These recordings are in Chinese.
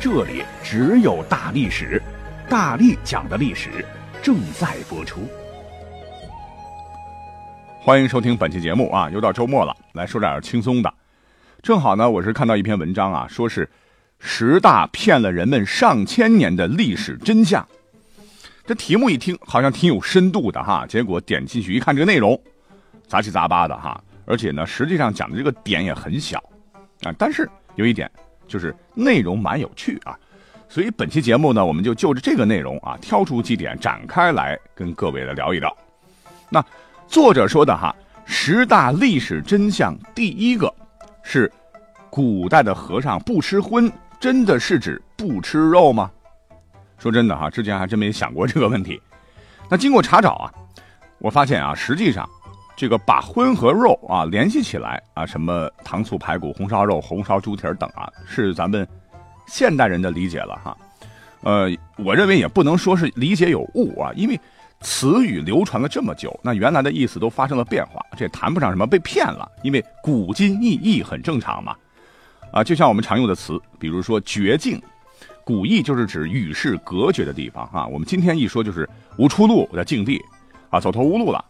这里只有大历史，大力讲的历史正在播出。欢迎收听本期节目啊！又到周末了，来说点轻松的。正好呢，我是看到一篇文章啊，说是十大骗了人们上千年的历史真相。这题目一听好像挺有深度的哈，结果点进去一看，这个内容杂七杂八的哈，而且呢，实际上讲的这个点也很小啊。但是有一点。就是内容蛮有趣啊，所以本期节目呢，我们就就着这个内容啊，挑出几点展开来跟各位来聊一聊。那作者说的哈，十大历史真相，第一个是古代的和尚不吃荤，真的是指不吃肉吗？说真的哈，之前还真没想过这个问题。那经过查找啊，我发现啊，实际上。这个把荤和肉啊联系起来啊，什么糖醋排骨、红烧肉、红烧猪蹄等啊，是咱们现代人的理解了哈。呃，我认为也不能说是理解有误啊，因为词语流传了这么久，那原来的意思都发生了变化，这也谈不上什么被骗了，因为古今异义很正常嘛。啊，就像我们常用的词，比如说绝境，古意就是指与世隔绝的地方啊。我们今天一说就是无出路的境地啊，走投无路了。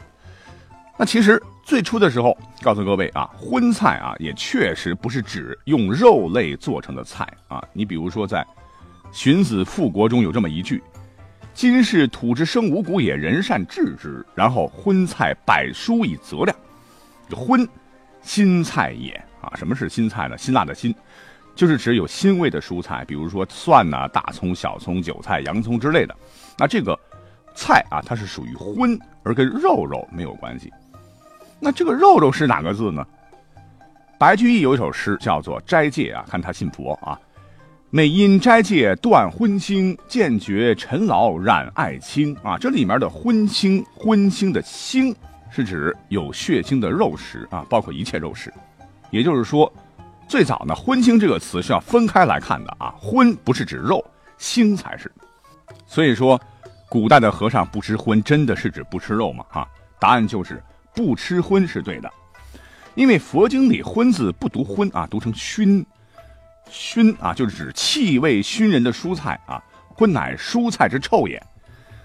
那其实最初的时候，告诉各位啊，荤菜啊也确实不是指用肉类做成的菜啊。你比如说在《荀子·复国》中有这么一句：“今世土之生五谷也，人善治之。”然后荤菜百蔬以择量，荤，新菜也啊。什么是新菜呢？辛辣的辛，就是指有腥味的蔬菜，比如说蒜呐、大葱、小葱、韭菜、洋葱之类的。那这个菜啊，它是属于荤，而跟肉肉没有关系。那这个肉肉是哪个字呢？白居易有一首诗叫做《斋戒》啊，看他信佛啊。每因斋戒断荤腥，渐觉尘劳染爱清啊。这里面的荤腥，荤腥的腥是指有血腥的肉食啊，包括一切肉食。也就是说，最早呢，荤腥这个词是要分开来看的啊。荤不是指肉，腥才是。所以说，古代的和尚不吃荤，真的是指不吃肉吗？哈，答案就是。不吃荤是对的，因为佛经里“荤”字不读“荤”啊，读成“熏”。熏啊，就是指气味熏人的蔬菜啊。荤乃蔬菜之臭也。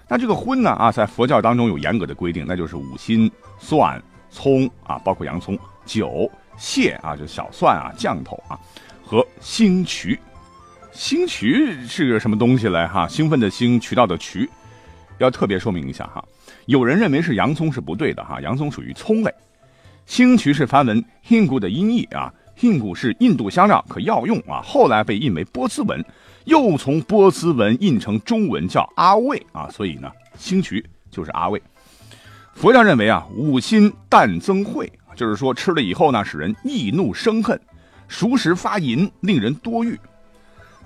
那这个荤呢啊，在佛教当中有严格的规定，那就是五辛、蒜、葱啊，包括洋葱、酒、蟹啊，就小蒜啊、酱头啊，和兴渠。兴渠是个什么东西来哈？兴奋的兴，渠道的渠，要特别说明一下哈。有人认为是洋葱是不对的哈，洋葱属于葱类。兴渠是梵文 hingu 的音译啊，hingu 是印度香料，可药用啊。后来被印为波斯文，又从波斯文印成中文叫阿魏啊，所以呢，兴渠就是阿魏。佛教认为啊，五辛淡增慧，就是说吃了以后呢，使人易怒生恨，熟食发淫，令人多欲。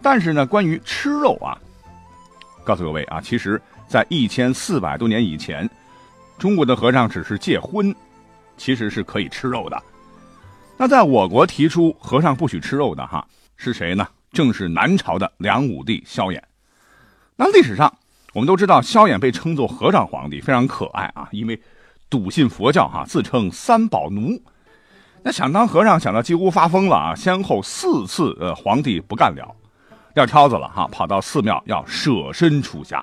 但是呢，关于吃肉啊，告诉各位啊，其实。在一千四百多年以前，中国的和尚只是戒荤，其实是可以吃肉的。那在我国提出和尚不许吃肉的哈是谁呢？正是南朝的梁武帝萧衍。那历史上我们都知道，萧衍被称作和尚皇帝，非常可爱啊，因为笃信佛教哈，自称三宝奴。那想当和尚想到几乎发疯了啊，先后四次呃皇帝不干了，撂挑子了哈，跑到寺庙要舍身出家。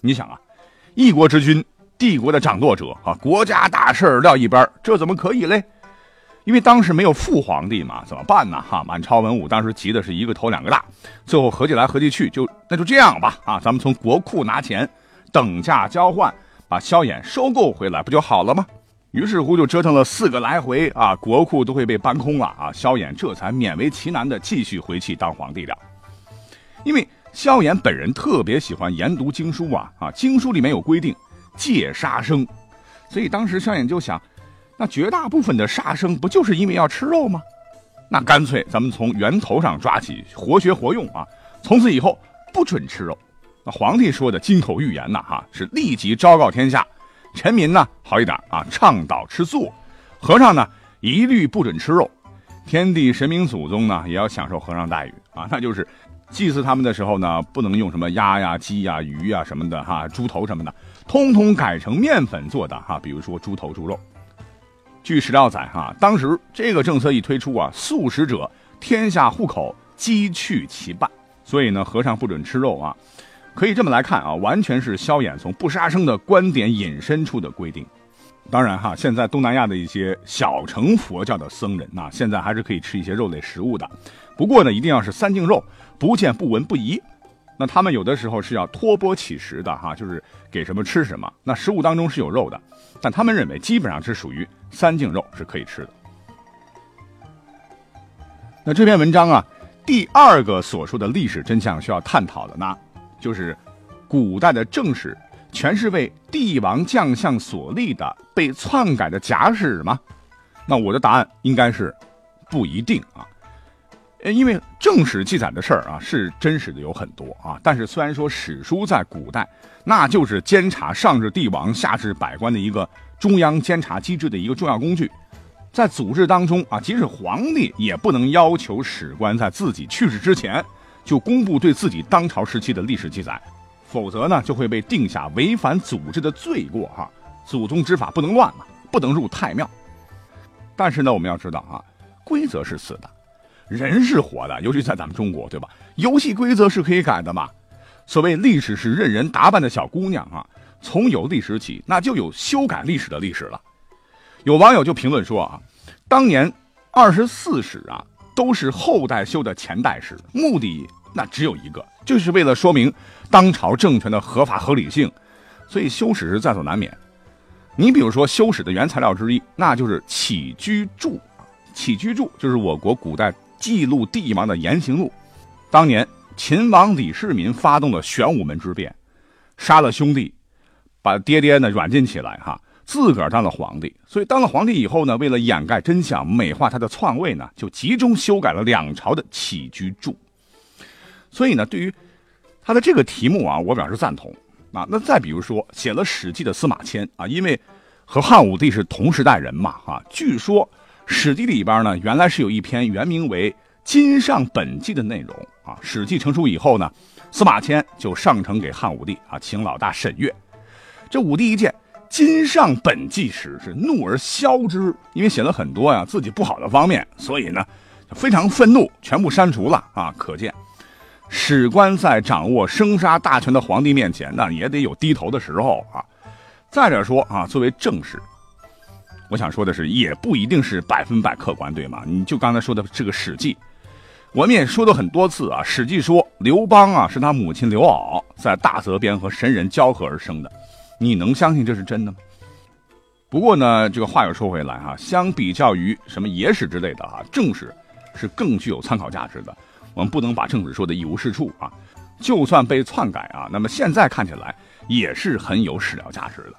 你想啊，一国之君，帝国的掌舵者啊，国家大事撂一边，这怎么可以嘞？因为当时没有父皇帝嘛，怎么办呢？哈，满朝文武当时急的是一个头两个大，最后合计来合计去，就那就这样吧，啊，咱们从国库拿钱，等价交换，把萧衍收购回来，不就好了吗？于是乎就折腾了四个来回啊，国库都会被搬空了啊，萧衍这才勉为其难的继续回去当皇帝了，因为。萧衍本人特别喜欢研读经书啊啊，经书里面有规定戒杀生，所以当时萧衍就想，那绝大部分的杀生不就是因为要吃肉吗？那干脆咱们从源头上抓起，活学活用啊！从此以后不准吃肉那皇帝说的金口玉言呐，哈，是立即昭告天下，臣民呢好一点啊，倡导吃素，和尚呢一律不准吃肉，天地神明祖宗呢也要享受和尚待遇啊，那就是祭祀他们的时候呢，不能用什么鸭呀、鸡呀、鱼呀什么的哈，猪头什么的，通通改成面粉做的哈，比如说猪头、猪肉。据史料载哈，当时这个政策一推出啊，素食者天下户口鸡去其半，所以呢，和尚不准吃肉啊。可以这么来看啊，完全是萧衍从不杀生的观点引申出的规定。当然哈，现在东南亚的一些小乘佛教的僧人啊，现在还是可以吃一些肉类食物的。不过呢，一定要是三净肉，不见不闻不疑。那他们有的时候是要托钵乞食的哈，就是给什么吃什么。那食物当中是有肉的，但他们认为基本上是属于三净肉，是可以吃的。那这篇文章啊，第二个所说的历史真相需要探讨的呢？就是古代的正史全是为帝王将相所立的被篡改的假史吗？那我的答案应该是不一定啊。呃，因为正史记载的事儿啊是真实的有很多啊，但是虽然说史书在古代那就是监察上至帝王下至百官的一个中央监察机制的一个重要工具，在组织当中啊，即使皇帝也不能要求史官在自己去世之前。就公布对自己当朝时期的历史记载，否则呢就会被定下违反组织的罪过哈。祖宗之法不能乱嘛，不能入太庙。但是呢，我们要知道啊，规则是死的，人是活的，尤其在咱们中国，对吧？游戏规则是可以改的嘛。所谓历史是任人打扮的小姑娘啊，从有历史起，那就有修改历史的历史了。有网友就评论说啊，当年二十四史啊，都是后代修的前代史，目的。那只有一个，就是为了说明当朝政权的合法合理性，所以修史是在所难免。你比如说，修史的原材料之一，那就是《起居注》，《起居注》就是我国古代记录帝王的言行录。当年秦王李世民发动了玄武门之变，杀了兄弟，把爹爹呢软禁起来，哈，自个儿当了皇帝。所以当了皇帝以后呢，为了掩盖真相，美化他的篡位呢，就集中修改了两朝的《起居注》。所以呢，对于他的这个题目啊，我表示赞同啊。那再比如说，写了《史记》的司马迁啊，因为和汉武帝是同时代人嘛，哈。据说《史记》里边呢，原来是有一篇原名为《今上本纪》的内容啊。《史记》成书以后呢，司马迁就上呈给汉武帝啊，请老大审阅。这武帝一见《今上本纪》时，是怒而削之，因为写了很多呀自己不好的方面，所以呢，非常愤怒，全部删除了啊。可见。史官在掌握生杀大权的皇帝面前，那也得有低头的时候啊。再者说啊，作为正史，我想说的是，也不一定是百分百客观，对吗？你就刚才说的这个《史记》，我们也说了很多次啊，《史记》说刘邦啊是他母亲刘骜在大泽边和神人交合而生的，你能相信这是真的吗？不过呢，这个话又说回来哈，相比较于什么野史之类的啊，正史是更具有参考价值的。我们不能把正史说的一无是处啊，就算被篡改啊，那么现在看起来也是很有史料价值的。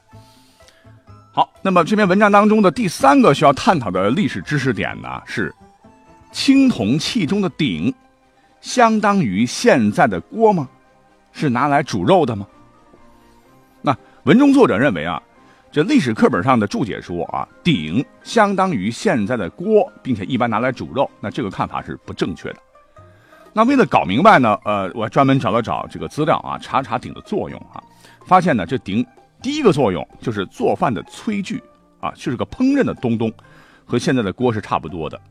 好，那么这篇文章当中的第三个需要探讨的历史知识点呢，是青铜器中的鼎，相当于现在的锅吗？是拿来煮肉的吗？那文中作者认为啊，这历史课本上的注解说啊，鼎相当于现在的锅，并且一般拿来煮肉，那这个看法是不正确的。那为了搞明白呢，呃，我专门找了找这个资料啊，查查鼎的作用啊，发现呢，这鼎第一个作用就是做饭的炊具啊，就是个烹饪的东东，和现在的锅是差不多的。《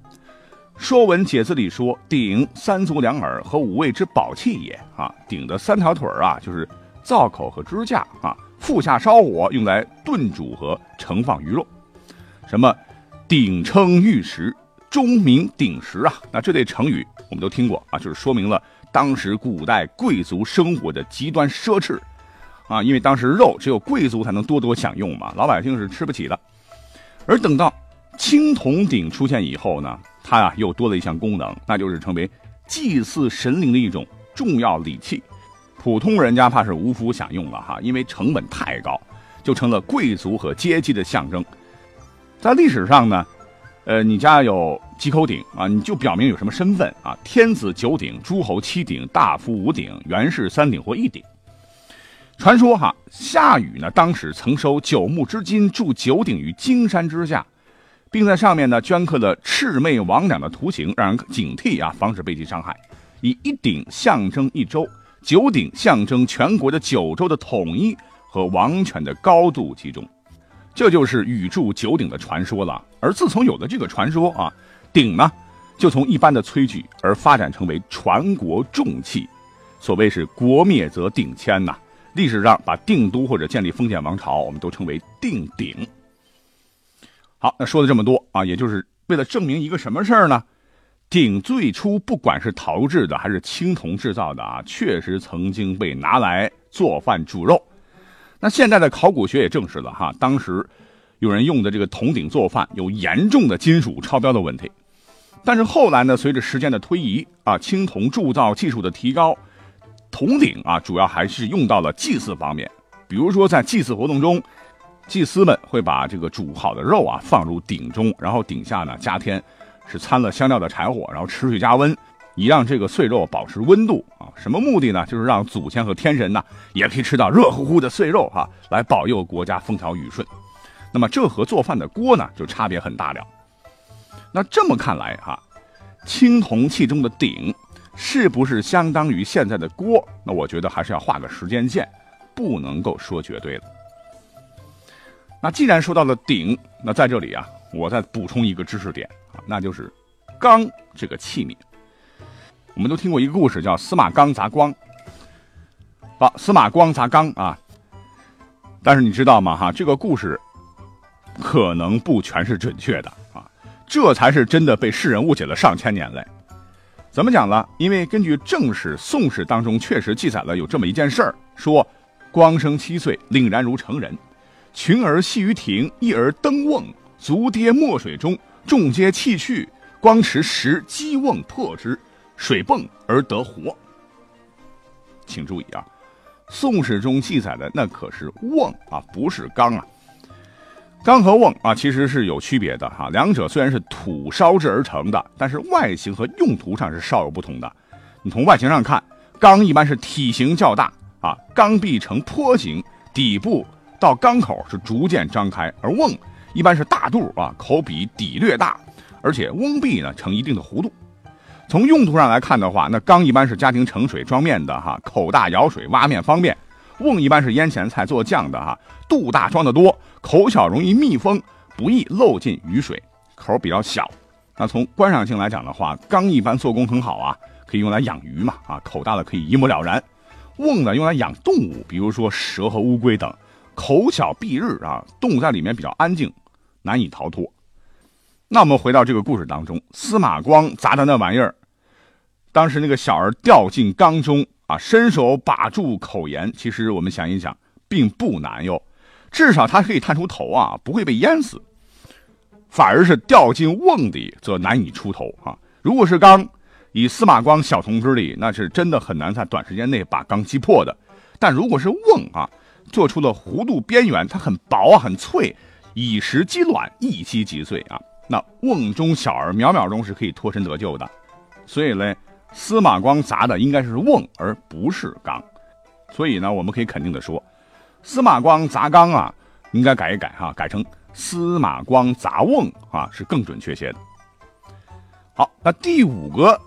说文解字》里说：“鼎，三足两耳和五味之宝器也。”啊，鼎的三条腿啊，就是灶口和支架啊，腹下烧火，用来炖煮和盛放鱼肉。什么鼎称玉石，钟鸣鼎食啊，那这类成语。我们都听过啊，就是说明了当时古代贵族生活的极端奢侈，啊，因为当时肉只有贵族才能多多享用嘛，老百姓是吃不起的。而等到青铜鼎出现以后呢，它啊又多了一项功能，那就是成为祭祀神灵的一种重要礼器。普通人家怕是无福享用了哈，因为成本太高，就成了贵族和阶级的象征。在历史上呢。呃，你家有几口鼎啊？你就表明有什么身份啊？天子九鼎，诸侯七鼎，大夫五鼎，元氏三鼎或一鼎。传说哈，夏禹呢当时曾收九牧之金，筑九鼎于荆山之下，并在上面呢镌刻了魑魅魍魉的图形，让人警惕啊，防止被其伤害。以一鼎象征一州，九鼎象征全国的九州的统一和王权的高度集中。这就是禹铸九鼎的传说了。而自从有了这个传说啊，鼎呢就从一般的炊具而发展成为传国重器。所谓是国灭则鼎迁呐。历史上把定都或者建立封建王朝，我们都称为定鼎。好，那说了这么多啊，也就是为了证明一个什么事儿呢？鼎最初不管是陶制的还是青铜制造的啊，确实曾经被拿来做饭煮肉。那现在的考古学也证实了哈，当时有人用的这个铜鼎做饭有严重的金属超标的问题。但是后来呢，随着时间的推移啊，青铜铸造技术的提高，铜鼎啊主要还是用到了祭祀方面。比如说在祭祀活动中，祭司们会把这个煮好的肉啊放入鼎中，然后鼎下呢加添。是掺了香料的柴火，然后持续加温，以让这个碎肉保持温度啊。什么目的呢？就是让祖先和天神呢也可以吃到热乎乎的碎肉哈，来保佑国家风调雨顺。那么这和做饭的锅呢就差别很大了。那这么看来哈，青铜器中的鼎是不是相当于现在的锅？那我觉得还是要画个时间线，不能够说绝对的。那既然说到了鼎，那在这里啊，我再补充一个知识点。那就是缸这个器皿，我们都听过一个故事，叫司马缸砸缸。好，司马光砸缸啊，但是你知道吗？哈，这个故事可能不全是准确的啊，这才是真的被世人误解了上千年嘞。怎么讲呢？因为根据正史、宋史当中确实记载了有这么一件事儿，说光生七岁，凛然如成人，群儿戏于庭，一儿登瓮，足跌墨水中。众皆弃去，光持石击瓮破之，水迸而得活。请注意啊，宋史中记载的那可是瓮啊，不是缸啊。缸和瓮啊，其实是有区别的哈。两者虽然是土烧制而成的，但是外形和用途上是稍有不同的。你从外形上看，缸一般是体型较大啊，缸壁呈坡形，底部到缸口是逐渐张开，而瓮。一般是大肚啊，口比底略大，而且瓮壁呢呈一定的弧度。从用途上来看的话，那缸一般是家庭盛水装面的哈，口大舀水挖面方便；瓮一般是腌咸菜做酱的哈，肚大装的多，口小容易密封，不易漏进雨水，口比较小。那从观赏性来讲的话，缸一般做工很好啊，可以用来养鱼嘛啊，口大的可以一目了然；瓮呢用来养动物，比如说蛇和乌龟等，口小蔽日啊，动物在里面比较安静。难以逃脱。那我们回到这个故事当中，司马光砸的那玩意儿，当时那个小儿掉进缸中啊，伸手把住口沿。其实我们想一想，并不难哟，至少他可以探出头啊，不会被淹死。反而是掉进瓮里，则难以出头啊。如果是缸，以司马光小童之力，那是真的很难在短时间内把缸击破的。但如果是瓮啊，做出了弧度边缘，它很薄啊，很脆。以石击卵，一击即碎啊！那瓮中小儿秒秒钟是可以脱身得救的，所以呢，司马光砸的应该是瓮，而不是缸。所以呢，我们可以肯定的说，司马光砸缸啊，应该改一改哈，改成司马光砸瓮啊，是更准确些的。好，那第五个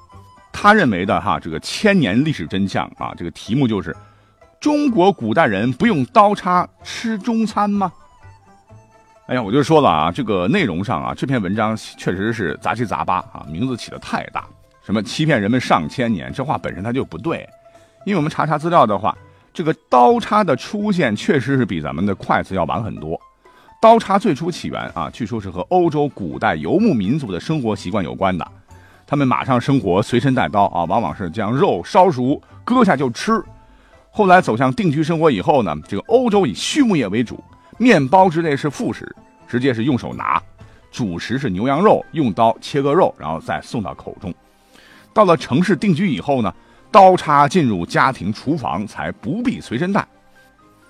他认为的哈，这个千年历史真相啊，这个题目就是：中国古代人不用刀叉吃中餐吗？哎呀，我就说了啊，这个内容上啊，这篇文章确实是杂七杂八啊，名字起的太大，什么欺骗人们上千年，这话本身它就不对。因为我们查查资料的话，这个刀叉的出现确实是比咱们的筷子要晚很多。刀叉最初起源啊，据说是和欧洲古代游牧民族的生活习惯有关的，他们马上生活随身带刀啊，往往是将肉烧熟割下就吃。后来走向定居生活以后呢，这个欧洲以畜牧业为主。面包之类是副食，直接是用手拿；主食是牛羊肉，用刀切割肉，然后再送到口中。到了城市定居以后呢，刀叉进入家庭厨房才不必随身带。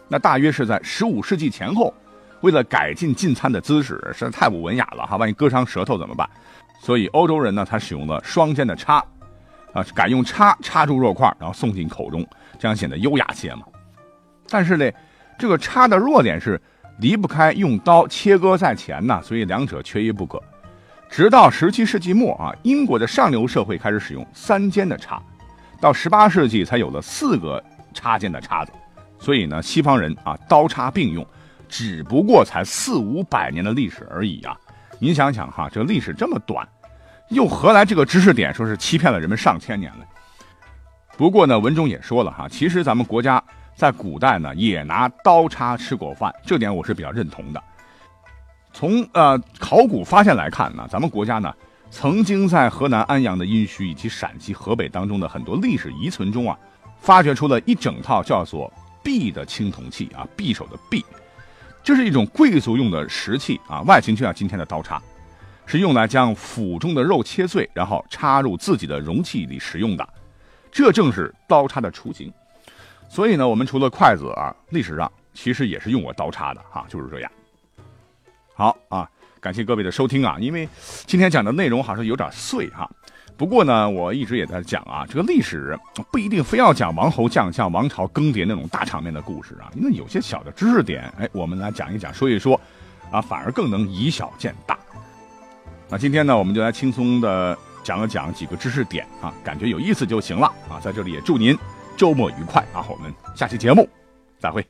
那大约是在十五世纪前后，为了改进进餐的姿势，实在太不文雅了哈，万一割伤舌头怎么办？所以欧洲人呢，他使用了双尖的叉，啊，改用叉插住肉块，然后送进口中，这样显得优雅些嘛。但是呢，这个叉的弱点是离不开用刀切割在前呐，所以两者缺一不可。直到十七世纪末啊，英国的上流社会开始使用三尖的叉，到十八世纪才有了四个插尖的叉子。所以呢，西方人啊刀叉并用，只不过才四五百年的历史而已啊。您想想哈，这历史这么短，又何来这个知识点说是欺骗了人们上千年了？不过呢，文中也说了哈，其实咱们国家在古代呢也拿刀叉吃过饭，这点我是比较认同的。从呃考古发现来看呢，咱们国家呢曾经在河南安阳的殷墟以及陕西河北当中的很多历史遗存中啊，发掘出了一整套叫做匕的青铜器啊，匕首的匕，这是一种贵族用的石器啊，外形就像今天的刀叉，是用来将腹中的肉切碎，然后插入自己的容器里食用的。这正是刀叉的雏形。所以呢，我们除了筷子啊，历史上其实也是用过刀叉的哈，就是这样。好啊，感谢各位的收听啊！因为今天讲的内容好像有点碎哈，不过呢，我一直也在讲啊，这个历史不一定非要讲王侯将相、王朝更迭那种大场面的故事啊，因为有些小的知识点，哎，我们来讲一讲、说一说，啊，反而更能以小见大。那今天呢，我们就来轻松的讲了讲几个知识点啊，感觉有意思就行了啊。在这里也祝您周末愉快啊！我们下期节目再会。